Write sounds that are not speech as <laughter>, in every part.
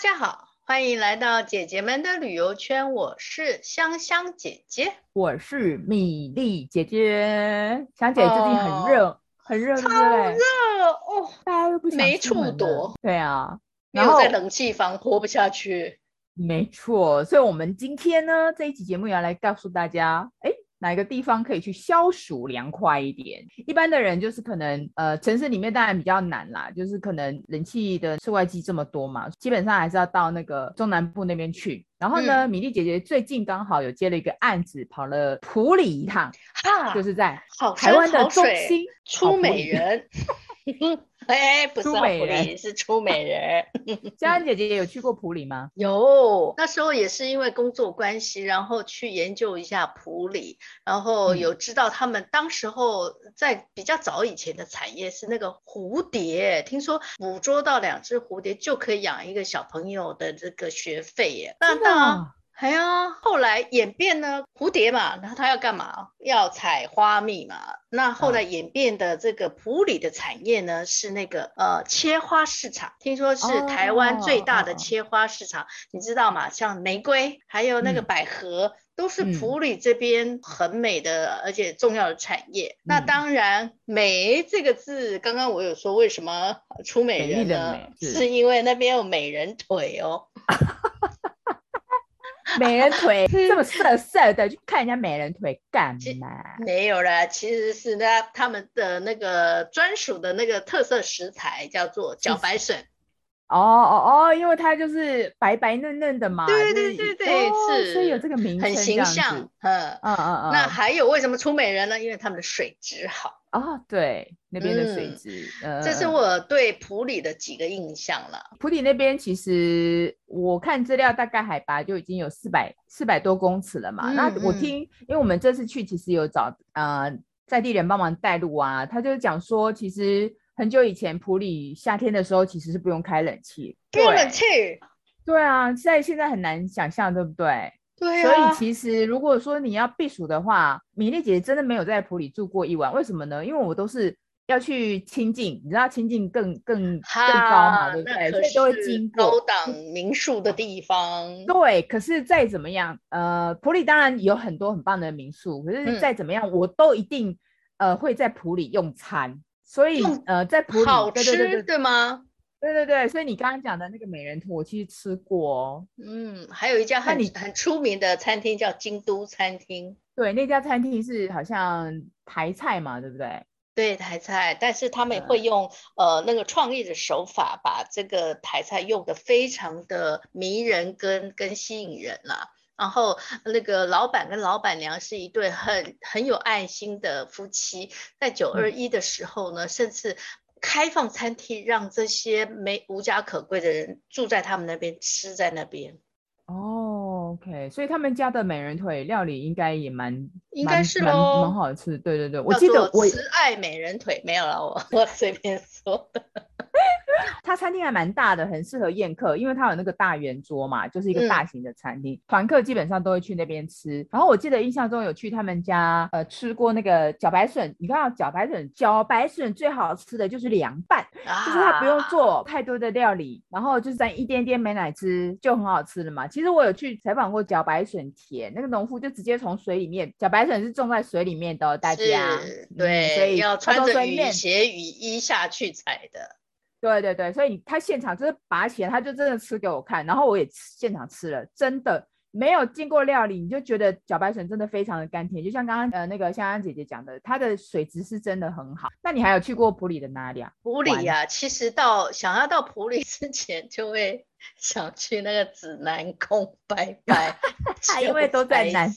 家好，欢迎来到姐姐们的旅游圈。我是香香姐姐，我是米粒姐姐。香姐最近很热，哦、很热，超热哦！大家都不想没处躲。对啊，没有在冷气房活不下去。没错，所以我们今天呢，这一期节目要来告诉大家，哎。哪个地方可以去消暑凉快一点？一般的人就是可能，呃，城市里面当然比较难啦，就是可能冷气的室外机这么多嘛，基本上还是要到那个中南部那边去。然后呢，嗯、米粒姐姐最近刚好有接了一个案子，跑了普里一趟，哈，就是在台湾的中心出美人。<laughs> <laughs> <laughs> 哎，不是普里，是出美人。<laughs> 佳恩姐姐也有去过普里吗？有，那时候也是因为工作关系，然后去研究一下普里，然后有知道他们当时候在比较早以前的产业是那个蝴蝶，听说捕捉到两只蝴蝶就可以养一个小朋友的这个学费耶。真的。还有后来演变呢，蝴蝶嘛，然后它要干嘛？要采花蜜嘛。那后来演变的这个普里的产业呢，是那个呃切花市场，听说是台湾最大的切花市场，你知道吗？像玫瑰，还有那个百合，都是普里这边很美的而且重要的产业。那当然，美这个字，刚刚我有说为什么出美人呢？是因为那边有美人腿哦。<laughs> <laughs> 美人腿这么色色的，去看人家美人腿干嘛？没有啦，其实是那他们的那个专属的那个特色食材，叫做茭白笋。哦哦哦，因为它就是白白嫩嫩的嘛。对对对对，哦、是，所以有这个名称，很形象。嗯嗯嗯嗯。那还有为什么出美人呢？因为他们的水质好。啊、哦，对，那边的水质，嗯，这是我对普里的几个印象了。普里那边其实我看资料，大概海拔就已经有四百四百多公尺了嘛。嗯、那我听，因为我们这次去其实有找呃在地人帮忙带路啊，他就讲说，其实很久以前普里夏天的时候其实是不用开冷气，不用冷气，对啊，在现在很难想象，对不对？对、啊，所以其实如果说你要避暑的话，米粒姐姐真的没有在普里住过一晚。为什么呢？因为我都是要去清境，你知道清境更更更高嘛，对不对？所以都会经过高档民宿的地方。对，可是再怎么样，呃，普里当然有很多很棒的民宿，可是再怎么样，嗯、我都一定呃会在普里用餐。所以呃，在普里好吃，对吗？对对对，所以你刚刚讲的那个美人图，我其实吃过哦。嗯，还有一家很很出名的餐厅叫京都餐厅。对，那家餐厅是好像台菜嘛，对不对？对，台菜，但是他们也会用、嗯、呃那个创意的手法，把这个台菜用的非常的迷人跟跟吸引人啦。然后那个老板跟老板娘是一对很很有爱心的夫妻，在九二一的时候呢，嗯、甚至。开放餐厅，让这些没无家可归的人住在他们那边，吃在那边。哦，OK，所以他们家的美人腿料理应该也蛮，应该是蛮蛮好吃。对对对，我记得我慈爱美人腿没有了，我 <laughs> 我随便说的。<laughs> 它餐厅还蛮大的，很适合宴客，因为它有那个大圆桌嘛，就是一个大型的餐厅，嗯、团客基本上都会去那边吃。然后我记得印象中有去他们家，呃，吃过那个茭白笋。你看到茭白笋，茭白笋最好吃的就是凉拌，啊、就是它不用做太多的料理，然后就是在一点点美奶汁就很好吃了嘛。其实我有去采访过茭白笋田，那个农夫就直接从水里面，茭白笋是种在水里面的，大家对、嗯，所以要穿着雨鞋雨衣下去采的。对对对，所以他现场就是拔起来，他就真的吃给我看，然后我也现场吃了，真的没有经过料理，你就觉得茭白笋真的非常的甘甜，就像刚刚呃那个香香姐姐讲的，它的水质是真的很好。那你还有去过普里的哪里啊？普里呀、啊，其实到想要到普里 <laughs> 之前，就会想去那个指南宫拜拜，<laughs> 因为都在南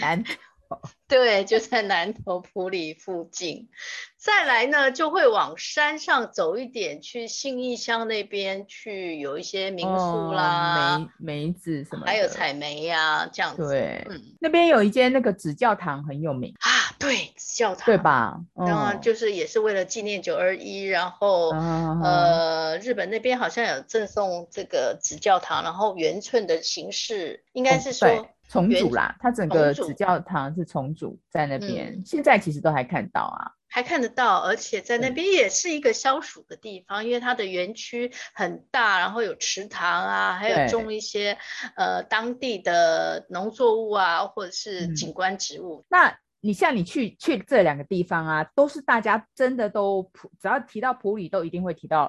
南。<laughs> 对，就在南头埔里附近。再来呢，就会往山上走一点，去信义乡那边去，有一些民宿啦，哦、梅梅子什么，还有采梅呀、啊，这样子。对，嗯，那边有一间那个紫教堂很有名啊，对，教堂，对吧？然后就是也是为了纪念九二一，然后、哦、呃，日本那边好像有赠送这个纸教堂，然后圆寸的形式，应该是说。哦重组啦，它整个纸教堂是重组在那边，嗯、现在其实都还看到啊。还看得到，而且在那边也是一个消暑的地方，因为它的园区很大，然后有池塘啊，还有种一些呃当地的农作物啊，或者是景观植物。嗯、那你像你去去这两个地方啊，都是大家真的都普，只要提到普里，都一定会提到，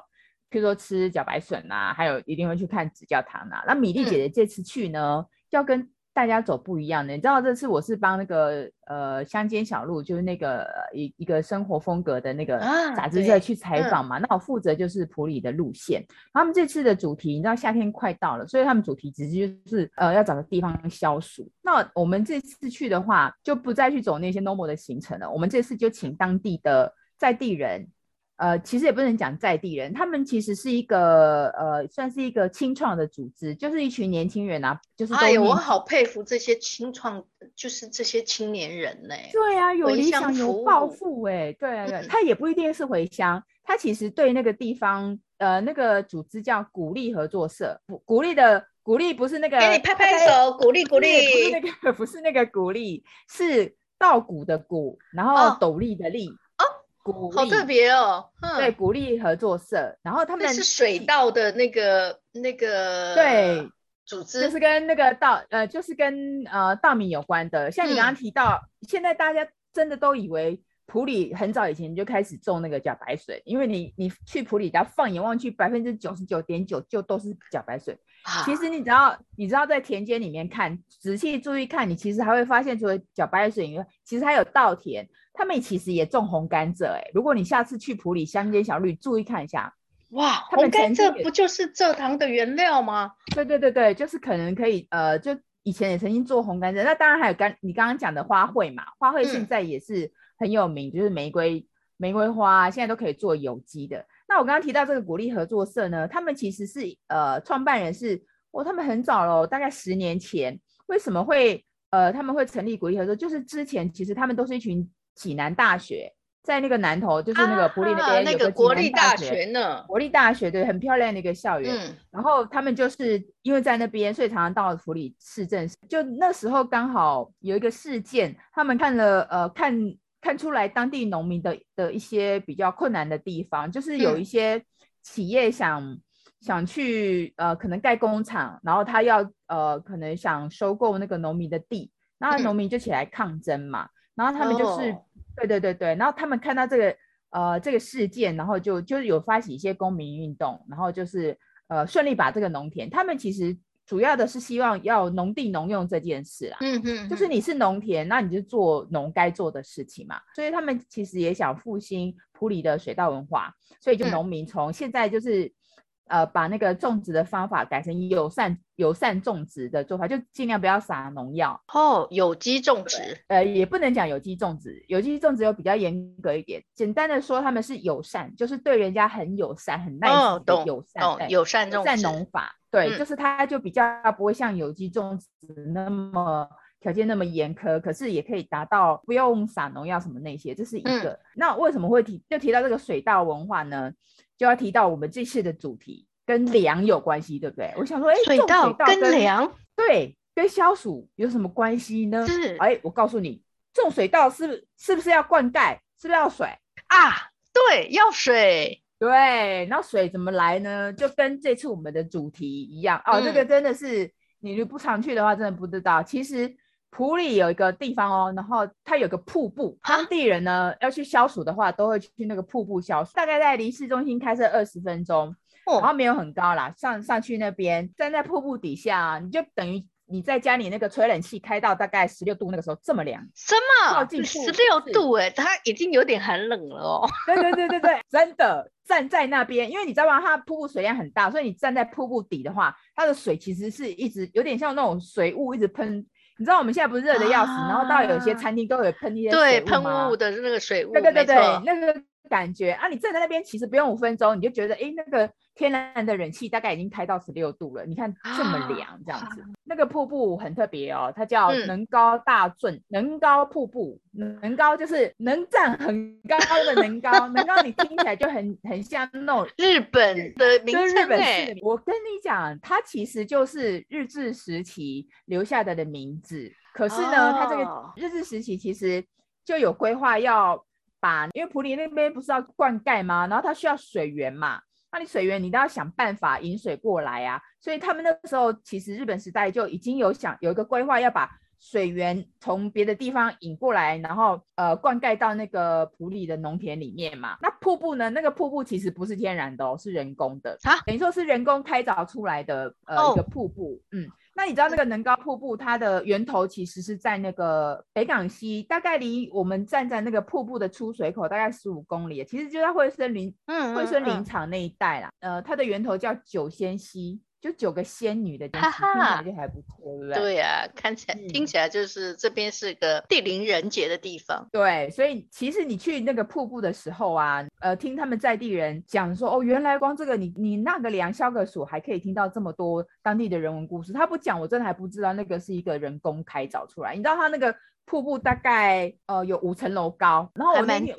譬如说吃茭白笋啊，还有一定会去看指教堂啊。那米莉姐姐这次去呢，嗯、要跟。大家走不一样的，你知道这次我是帮那个呃乡间小路，就是那个一一个生活风格的那个杂志社去采访嘛。啊、那我负责就是普里的路线。他们这次的主题，你知道夏天快到了，所以他们主题直接就是呃要找个地方消暑。那我们这次去的话，就不再去走那些 normal 的行程了。我们这次就请当地的在地人。呃，其实也不能讲在地人，他们其实是一个呃，算是一个青创的组织，就是一群年轻人啊，就是。哎呀，我好佩服这些青创，就是这些青年人呢。对啊，有理想有抱负哎，对啊对，他也不一定是回乡，他其实对那个地方，呃，那个组织叫鼓励合作社，鼓励的鼓励不是那个，给你拍拍手，鼓励鼓励，不是那个不是那个鼓励，是稻谷的谷，然后斗笠的笠。哦好特别哦，对，鼓励合作社，然后他们是水稻的那个那个对组织，就是跟那个稻呃，就是跟呃稻米有关的。像你刚刚提到，嗯、现在大家真的都以为普里很早以前就开始种那个茭白水，因为你你去普里，只要放眼望去，百分之九十九点九就都是茭白笋。啊、其实你只要你知道在田间里面看，仔细注意看，你其实还会发现，除了茭白水以外，其实还有稻田。他们其实也种红甘蔗，哎，如果你下次去埔里乡间小路，注意看一下，哇，红甘蔗不就是蔗糖的原料吗？对对对对，就是可能可以，呃，就以前也曾经做红甘蔗，那当然还有刚你刚刚讲的花卉嘛，花卉现在也是很有名，嗯、就是玫瑰玫瑰花现在都可以做有机的。那我刚刚提到这个鼓励合作社呢，他们其实是呃创办人是，哦，他们很早了，大概十年前，为什么会呃他们会成立鼓励合作？就是之前其实他们都是一群。济南大学在那个南头，就是那个埔里那边有个国立大学呢。国立大学对，很漂亮的一个校园。嗯，然后他们就是因为在那边，所以常常到埔里市政。就那时候刚好有一个事件，他们看了呃看看出来当地农民的的一些比较困难的地方，就是有一些企业想、嗯、想去呃可能盖工厂，然后他要呃可能想收购那个农民的地，那农民就起来抗争嘛。嗯然后他们就是，哦、对对对对，然后他们看到这个呃这个事件，然后就就是有发起一些公民运动，然后就是呃顺利把这个农田，他们其实主要的是希望要农地农用这件事啊，嗯嗯，就是你是农田，那你就做农该做的事情嘛，所以他们其实也想复兴普里的水稻文化，所以就农民从现在就是。嗯呃，把那个种植的方法改成友善友善种植的做法，就尽量不要撒农药哦。有机种植，呃，也不能讲有机种植，有机种植又比较严格一点。简单的说，他们是友善，就是对人家很友善、很 nice 的友善，哦，友善种植农法。对，嗯、就是它就比较不会像有机种植那么条件那么严苛，可是也可以达到不用撒农药什么那些，这是一个。嗯、那为什么会提就提到这个水稻文化呢？就要提到我们这次的主题跟粮有关系，对不对？我想说，哎，水稻跟粮，对，跟消暑有什么关系呢？是，哎，我告诉你，种水稻是不是是不是要灌溉？是不是要水啊？对，要水。对，那水怎么来呢？就跟这次我们的主题一样哦。这个真的是，你如果不常去的话，真的不知道。其实。埔里有一个地方哦，然后它有个瀑布，当地人呢要去消暑的话，都会去那个瀑布消暑。大概在离市中心开车二十分钟，然后没有很高啦，上上去那边站在瀑布底下，你就等于你在家里那个吹冷气开到大概十六度，那个时候这么凉。什么？十六度哎，它已经有点寒冷了哦。对对对对对，真的站在那边，因为你知道吗？它瀑布水量很大，所以你站在瀑布底的话，它的水其实是一直有点像那种水雾一直喷。你知道我们现在不是热的要死，啊、然后到有些餐厅都有喷一些对喷雾的那个水雾，对对对那个感觉啊，你站在那边其实不用五分钟，你就觉得哎那个。天然的冷气大概已经开到十六度了，你看这么凉，这样子。啊、那个瀑布很特别哦，它叫能高大圳，嗯、能高瀑布，能高就是能站很高的能高，能高你听起来就很很像那种日本的名称。我跟你讲，它其实就是日治时期留下的的名字。可是呢，哦、它这个日治时期其实就有规划要把，因为普里那边不是要灌溉吗？然后它需要水源嘛，那你水源你都要想办法引水过来啊。所以他们那个时候其实日本时代就已经有想有一个规划，要把水源从别的地方引过来，然后呃灌溉到那个普里的农田里面嘛。那瀑布呢？那个瀑布其实不是天然的哦，是人工的，啊，等于说是人工开凿出来的呃、哦、一个瀑布，嗯。那你知道那个能高瀑布，它的源头其实是在那个北港西，大概离我们站在那个瀑布的出水口大概十五公里，其实就在惠森林，嗯，惠森林场那一带啦。呃，它的源头叫九仙溪。就九个仙女的地方，听起来就还不错，对不对？对呀、啊，看起来、嗯、听起来就是这边是个地灵人杰的地方。对，所以其实你去那个瀑布的时候啊，呃，听他们在地人讲说，哦，原来光这个你你纳个凉消个暑，还可以听到这么多当地的人文故事。他不讲，我真的还不知道那个是一个人工开凿出来。你知道他那个瀑布大概呃有五层楼高，然后我那天，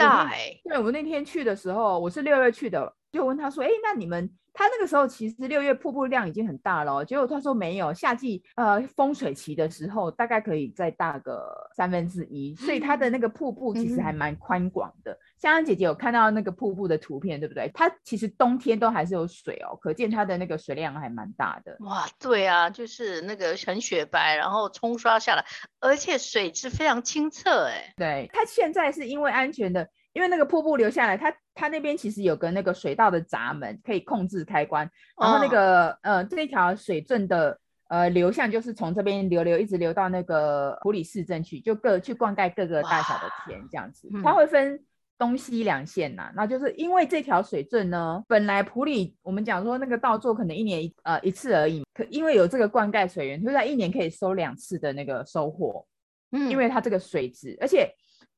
对，我那天去的时候，我是六月去的，就问他说，哎，那你们？他那个时候其实六月瀑布量已经很大了，结果他说没有，夏季呃丰水期的时候大概可以再大个三分之一，所以它的那个瀑布其实还蛮宽广的。香香姐姐有看到那个瀑布的图片，对不对？它其实冬天都还是有水哦，可见它的那个水量还蛮大的。哇，对啊，就是那个很雪白，然后冲刷下来，而且水质非常清澈，哎，对，它现在是因为安全的。因为那个瀑布流下来，它它那边其实有个那个水道的闸门，可以控制开关。然后那个、哦、呃这一条水圳的呃流向就是从这边流流一直流到那个普里市镇去，就各去灌溉各个大小的田这样子。它会分东西两线呐、啊，那就是因为这条水圳呢，本来普里我们讲说那个稻作可能一年一呃一次而已，可因为有这个灌溉水源，就在一年可以收两次的那个收获。嗯，因为它这个水质，而且。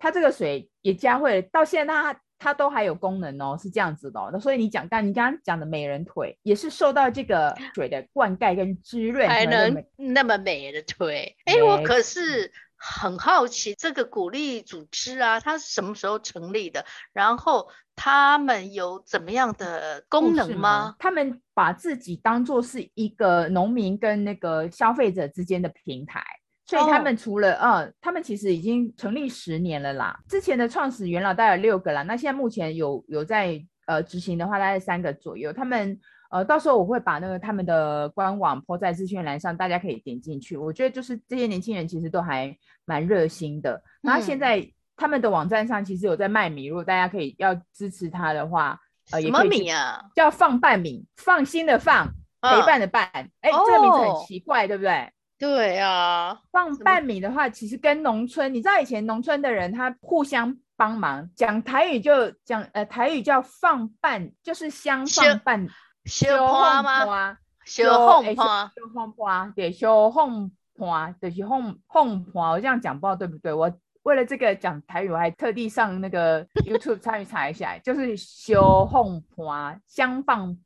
它这个水也加会到现在它，它它都还有功能哦，是这样子的哦。那所以你讲，但你刚刚讲的美人腿也是受到这个 <laughs> 水的灌溉跟滋润，才能那么美的腿。哎、欸，我可是很好奇，这个鼓励组织啊，它是什么时候成立的？然后他们有怎么样的功能吗？他们把自己当做是一个农民跟那个消费者之间的平台。所以他们除了，嗯、哦，他们其实已经成立十年了啦。之前的创始元老大概有六个啦，那现在目前有有在呃执行的话，大概三个左右。他们呃，到时候我会把那个他们的官网 po 在资讯栏上，大家可以点进去。我觉得就是这些年轻人其实都还蛮热心的。然后现在他们的网站上其实有在卖米，如果大家可以要支持他的话，呃，什么米啊？叫放半米，放心的放，陪伴的伴。哎、哦，这个名字很奇怪，对不对？对啊，放半米的话，其实跟农村，你知道以前农村的人他互相帮忙，讲台语就讲呃台语叫放半，就是相放伴，相花吗？相放花，相放花，对，相放花，就是放放花，我这样讲不知道对不对？我为了这个讲台语，我还特地上那个 YouTube 参与查一下，就是相放花，相放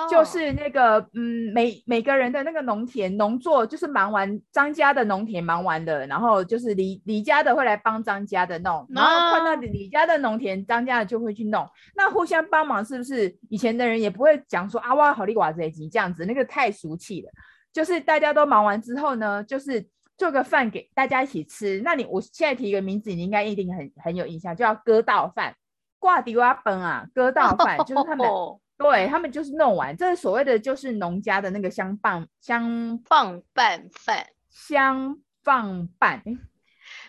伴。就是那个，嗯，每每个人的那个农田农作，就是忙完张家的农田忙完的，然后就是李李家的会来帮张家的弄，然后看到李家的农田，张家的就会去弄，那互相帮忙是不是？以前的人也不会讲说啊，哇，好利瓦这一集这样子，那个太俗气了。就是大家都忙完之后呢，就是做个饭给大家一起吃。那你我现在提一个名字，你应该一定很很有印象，叫割稻饭，挂迪瓦本啊，割稻饭就是他们。<laughs> 对，他们就是弄完，这是所谓的就是农家的那个香棒香棒拌饭，相放伴，哎，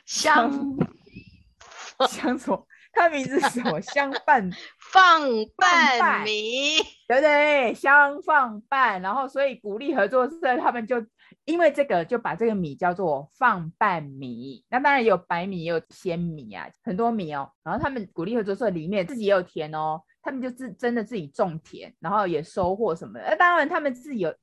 相相什么？他名字是什么？香拌 <laughs> 放拌米，对不对？香放拌，然后所以鼓励合作社，他们就因为这个就把这个米叫做放拌米。那当然也有白米，也有鲜米啊，很多米哦。然后他们鼓励合作社里面自己也有田哦。他们就自真的自己种田，然后也收获什么的。那当然，他们自己有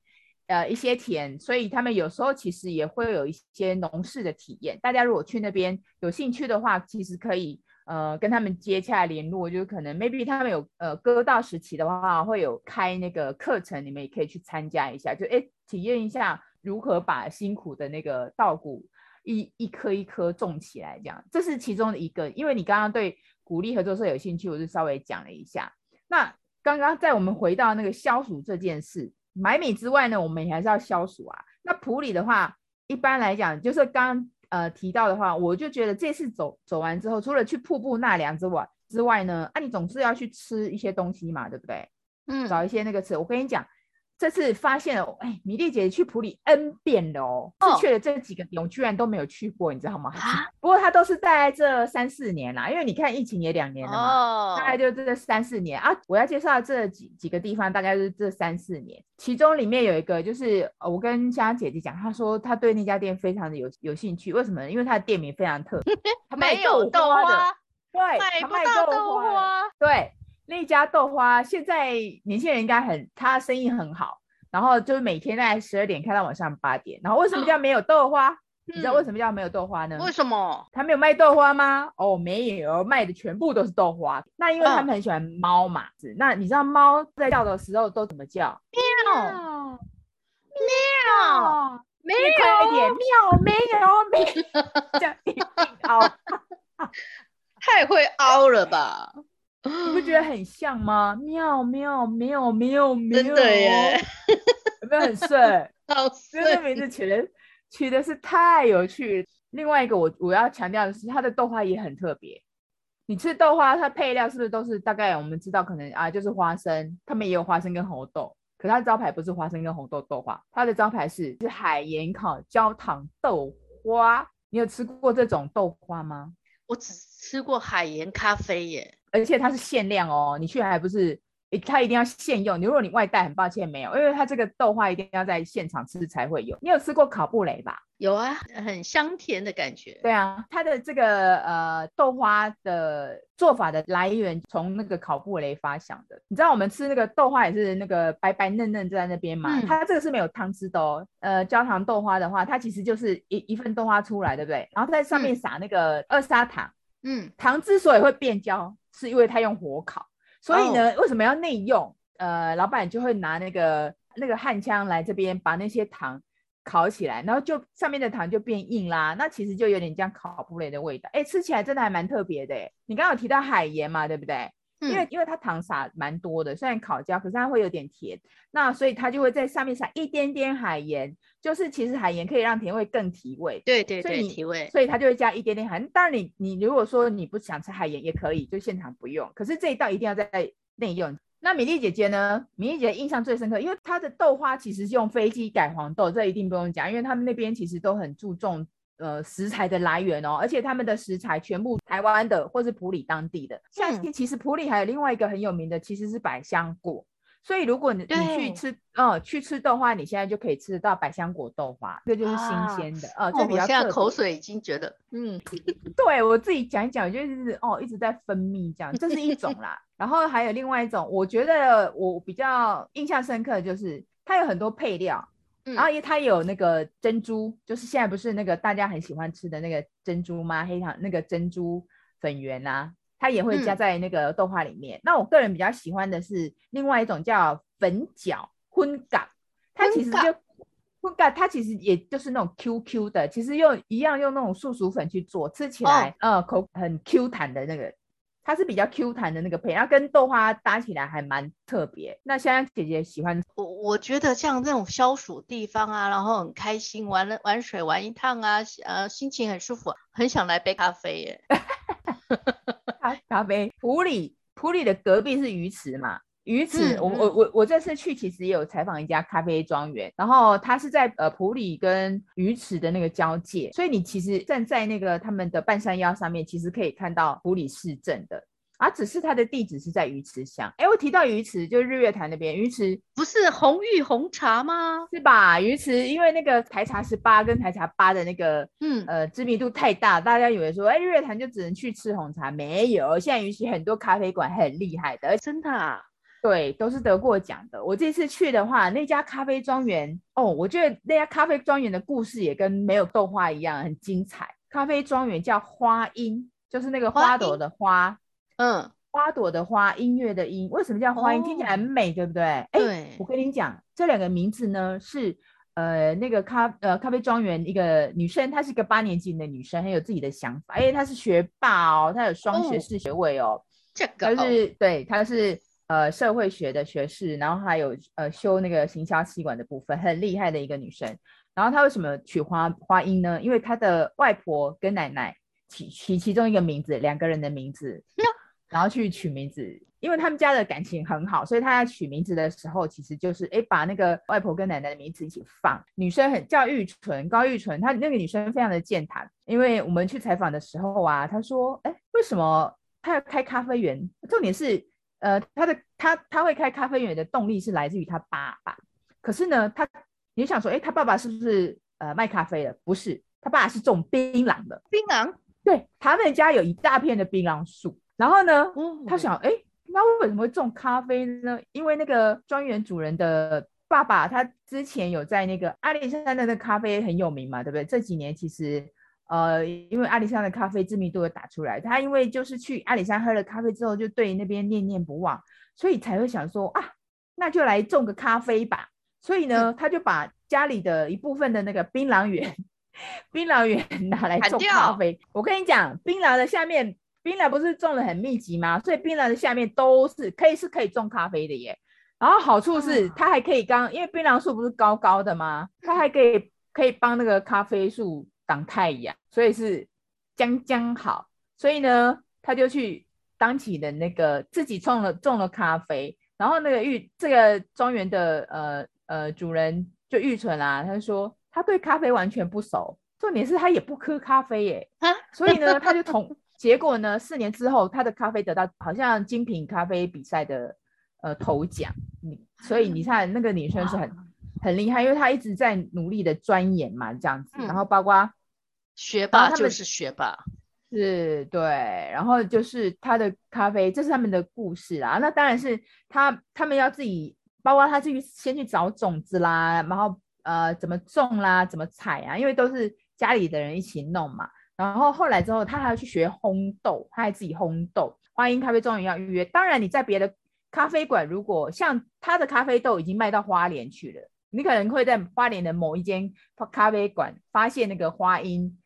呃一些田，所以他们有时候其实也会有一些农事的体验。大家如果去那边有兴趣的话，其实可以呃跟他们接洽联络，就可能 maybe 他们有呃割稻时期的话，会有开那个课程，你们也可以去参加一下，就哎体验一下如何把辛苦的那个稻谷一一颗一颗种起来，这样这是其中的一个。因为你刚刚对。鼓励合作社有兴趣，我就稍微讲了一下。那刚刚在我们回到那个消暑这件事，买米之外呢，我们也还是要消暑啊。那普里的话，一般来讲就是刚呃提到的话，我就觉得这次走走完之后，除了去瀑布纳凉之外之外呢，啊，你总是要去吃一些东西嘛，对不对？嗯，找一些那个吃。我跟你讲。这次发现了，哎，米莉姐去普里 N 遍了哦，是去了这几个点，我居然都没有去过，你知道吗？啊，不过她都是在这三四年啦，因为你看疫情也两年了嘛，大概就这三四年啊。我要介绍这几几个地方，大概是这三四年，其中里面有一个就是我跟香香姐姐讲，她说她对那家店非常的有有兴趣，为什么呢？因为它的店名非常特别，它卖豆花的，对，它卖豆花，对。那家豆花现在年轻人应该很，他生意很好，然后就是每天在十二点开到晚上八点。然后为什么叫没有豆花？嗯、你知道为什么叫没有豆花呢？为什么？他没有卖豆花吗？哦，没有，卖的全部都是豆花。那因为他们很喜欢猫嘛，嗯、那你知道猫在叫的时候都怎么叫？喵喵没有，快一点，<laughs> 喵没有没有，<laughs> 这样一定凹，<laughs> 太会凹了吧？你不觉得很像吗？妙妙妙妙妙，真的耶！<laughs> 有没有很顺？<laughs> 好顺，这名字取的取的是太有趣。另外一个我，我我要强调的是，它的豆花也很特别。你吃豆花，它配料是不是都是大概我们知道可能啊，就是花生，他们也有花生跟红豆。可它的招牌不是花生跟红豆豆花，它的招牌是是海盐烤焦糖豆花。你有吃过这种豆花吗？我只吃过海盐咖啡耶。而且它是限量哦，你去还不是，它一定要现用。你如果你外带，很抱歉没有，因为它这个豆花一定要在现场吃才会有。你有吃过烤布雷吧？有啊，很香甜的感觉。对啊，它的这个呃豆花的做法的来源从那个烤布雷发祥的。你知道我们吃那个豆花也是那个白白嫩嫩在那边嘛？嗯、它这个是没有汤汁的哦。呃，焦糖豆花的话，它其实就是一一份豆花出来，对不对？然后在上面撒那个二砂糖。嗯，糖之所以会变焦。是因为它用火烤，所以呢，为什么要内用？呃，老板就会拿那个那个焊枪来这边把那些糖烤起来，然后就上面的糖就变硬啦。那其实就有点像烤布雷的味道，哎，吃起来真的还蛮特别的。你刚刚有提到海盐嘛，对不对？因为因为它糖撒蛮多的，虽然烤焦，可是它会有点甜，那所以它就会在上面撒一点点海盐，就是其实海盐可以让甜味更提味。对对对，所以提味，所以它就会加一点点海盐。当然你你如果说你不想吃海盐也可以，就现场不用。可是这一道一定要在内用。那米粒姐姐呢？米粒姐姐印象最深刻，因为她的豆花其实是用飞机改黄豆，这一定不用讲，因为他们那边其实都很注重。呃，食材的来源哦，而且他们的食材全部台湾的，或是普里当地的。夏天、嗯、其实普里还有另外一个很有名的，其实是百香果。所以如果你你去吃，呃，去吃豆花，你现在就可以吃得到百香果豆花，这就是新鲜的。呃，这比较。我现在口水已经觉得，嗯，<laughs> 对我自己讲一讲，就是哦，一直在分泌这样，这是一种啦。然后还有另外一种，我觉得我比较印象深刻的就是它有很多配料。然后因为它有那个珍珠，就是现在不是那个大家很喜欢吃的那个珍珠吗？黑糖那个珍珠粉圆啊，它也会加在那个豆花里面。嗯、那我个人比较喜欢的是另外一种叫粉饺荤港，它其实就粉角，它其实也就是那种 Q Q 的，其实用一样用那种素薯粉去做，吃起来、哦、呃口很 Q 弹的那个。它是比较 Q 弹的那个配，然后跟豆花搭起来还蛮特别。那香香姐姐喜欢我，我觉得像这种消暑地方啊，然后很开心玩了玩水玩一趟啊，呃，心情很舒服，很想来杯咖啡耶。<laughs> 咖啡，普里普里的隔壁是鱼池嘛。鱼池，我我我我这次去其实也有采访一家咖啡庄园，然后它是在呃普里跟鱼池的那个交界，所以你其实站在那个他们的半山腰上面，其实可以看到普里市镇的，而、啊、只是它的地址是在鱼池乡。哎，我提到鱼池，就是日月潭那边，鱼池不是红玉红茶吗？是吧？鱼池因为那个台茶十八跟台茶八的那个嗯呃知名度太大，大家以为说哎日月潭就只能去吃红茶，没有，现在鱼池很多咖啡馆很厉害的，真的、啊。对，都是得过奖的。我这次去的话，那家咖啡庄园哦，我觉得那家咖啡庄园的故事也跟没有豆花一样很精彩。咖啡庄园叫花音，就是那个花朵的花，嗯，花朵的花，音乐的音。为什么叫花音？哦、听起来很美，对不对？哎对，我跟你讲，这两个名字呢是呃那个咖呃咖啡庄园一个女生，她是一个八年级的女生，很有自己的想法。哎，她是学霸哦，她有双学士学位哦。这个她是对，她是。呃，社会学的学士，然后还有呃修那个行销气管的部分，很厉害的一个女生。然后她为什么取花花音呢？因为她的外婆跟奶奶取取其中一个名字，两个人的名字，然后去取名字。因为他们家的感情很好，所以他在取名字的时候，其实就是哎，把那个外婆跟奶奶的名字一起放。女生很叫玉纯，高玉纯，她那个女生非常的健谈。因为我们去采访的时候啊，她说，哎，为什么她要开咖啡园？重点是，呃，他的他他会开咖啡园的动力是来自于他爸爸。可是呢，他你想说，哎，他爸爸是不是呃卖咖啡的？不是，他爸爸是种槟榔的。槟榔？对，他们家有一大片的槟榔树。然后呢，他想，哎。那为什么会种咖啡呢？因为那个庄园主人的爸爸，他之前有在那个阿里山的那个咖啡很有名嘛，对不对？这几年其实，呃，因为阿里山的咖啡知名度有打出来，他因为就是去阿里山喝了咖啡之后，就对那边念念不忘，所以才会想说啊，那就来种个咖啡吧。所以呢，他就把家里的一部分的那个槟榔园，<laughs> 槟榔园拿来种咖啡。我跟你讲，槟榔的下面。槟榔不是种的很密集吗？所以槟榔的下面都是可以是可以种咖啡的耶。然后好处是它还可以刚，因为槟榔树不是高高的吗？它还可以可以帮那个咖啡树挡太阳，所以是将将好。所以呢，他就去当起了那个自己种了种了咖啡。然后那个玉这个庄园的呃呃主人就玉纯啊，他就说他对咖啡完全不熟，重点是他也不喝咖啡耶。<laughs> 所以呢，他就同。结果呢？四年之后，他的咖啡得到好像精品咖啡比赛的呃头奖。你所以你看那个女生是很很厉害，因为他一直在努力的钻研嘛，这样子。然后包括学霸就是学霸，是对。然后就是他的咖啡，这是他们的故事啦。那当然是他他们要自己，包括他自己先去找种子啦，然后呃怎么种啦，怎么采啊，因为都是家里的人一起弄嘛。然后后来之后，他还要去学烘豆，他还自己烘豆。花音咖啡庄园要预约。当然，你在别的咖啡馆，如果像他的咖啡豆已经卖到花莲去了，你可能会在花莲的某一间咖啡馆发现那个花音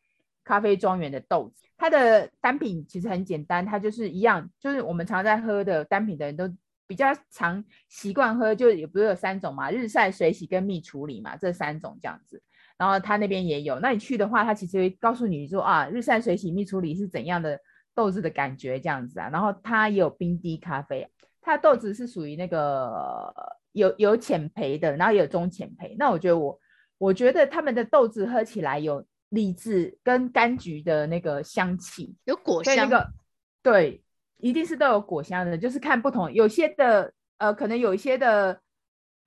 咖啡庄园的豆子。它的单品其实很简单，它就是一样，就是我们常在喝的单品的人都比较常习惯喝，就也不是有三种嘛，日晒、水洗跟蜜处理嘛，这三种这样子。然后他那边也有，那你去的话，他其实会告诉你说啊，日晒水洗蜜处理是怎样的豆子的感觉这样子啊。然后他也有冰滴咖啡，他的豆子是属于那个有有浅焙的，然后也有中浅焙。那我觉得我我觉得他们的豆子喝起来有荔枝跟柑橘的那个香气，有果香。那个对，一定是都有果香的，就是看不同，有些的呃，可能有一些的。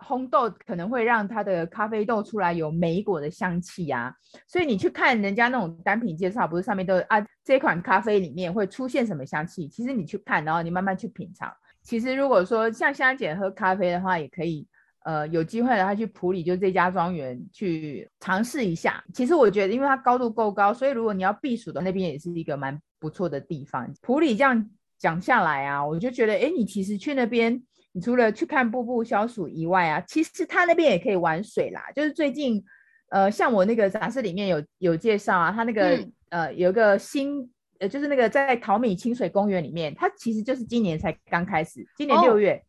烘豆可能会让它的咖啡豆出来有莓果的香气啊，所以你去看人家那种单品介绍，不是上面都啊，这款咖啡里面会出现什么香气？其实你去看，然后你慢慢去品尝。其实如果说像香姐喝咖啡的话，也可以呃有机会的话去普里，就这家庄园去尝试一下。其实我觉得，因为它高度够高，所以如果你要避暑的那边也是一个蛮不错的地方。普里这样讲下来啊，我就觉得，哎，你其实去那边。你除了去看瀑布消暑以外啊，其实它那边也可以玩水啦。就是最近，呃，像我那个杂志里面有有介绍啊，它那个、嗯、呃有一个新呃，就是那个在淘米清水公园里面，它其实就是今年才刚开始，今年六月、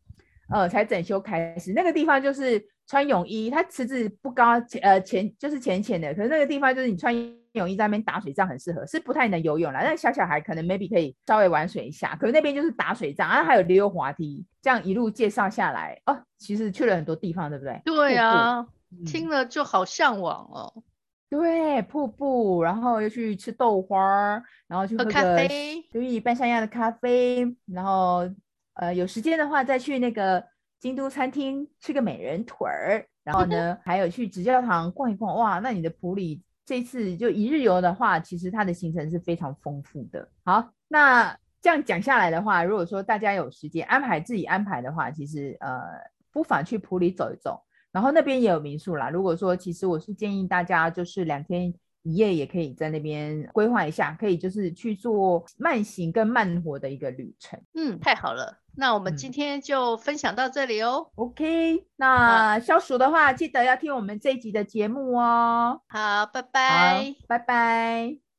哦，呃，才整修开始。那个地方就是穿泳衣，它池子不高，呃浅就是浅浅的，可是那个地方就是你穿泳衣在那边打水仗很适合，是不太能游泳啦。但小小孩可能 maybe 可以稍微玩水一下。可是那边就是打水仗，然后还有溜滑梯，这样一路介绍下来哦，其实去了很多地方，对不对？对啊，听了就好向往哦。对，瀑布，然后又去吃豆花，然后去喝个咖啡，对，半山腰的咖啡，然后呃有时间的话再去那个京都餐厅吃个美人腿儿，然后呢 <laughs> 还有去直教堂逛一逛。哇，那你的普里。这次就一日游的话，其实它的行程是非常丰富的。好，那这样讲下来的话，如果说大家有时间安排自己安排的话，其实呃不妨去普里走一走，然后那边也有民宿啦。如果说其实我是建议大家就是两天一夜也可以在那边规划一下，可以就是去做慢行跟慢活的一个旅程。嗯，太好了。那我们今天就分享到这里哦。嗯、OK，那消暑的话，记得要听我们这一集的节目哦。好，拜拜，拜拜。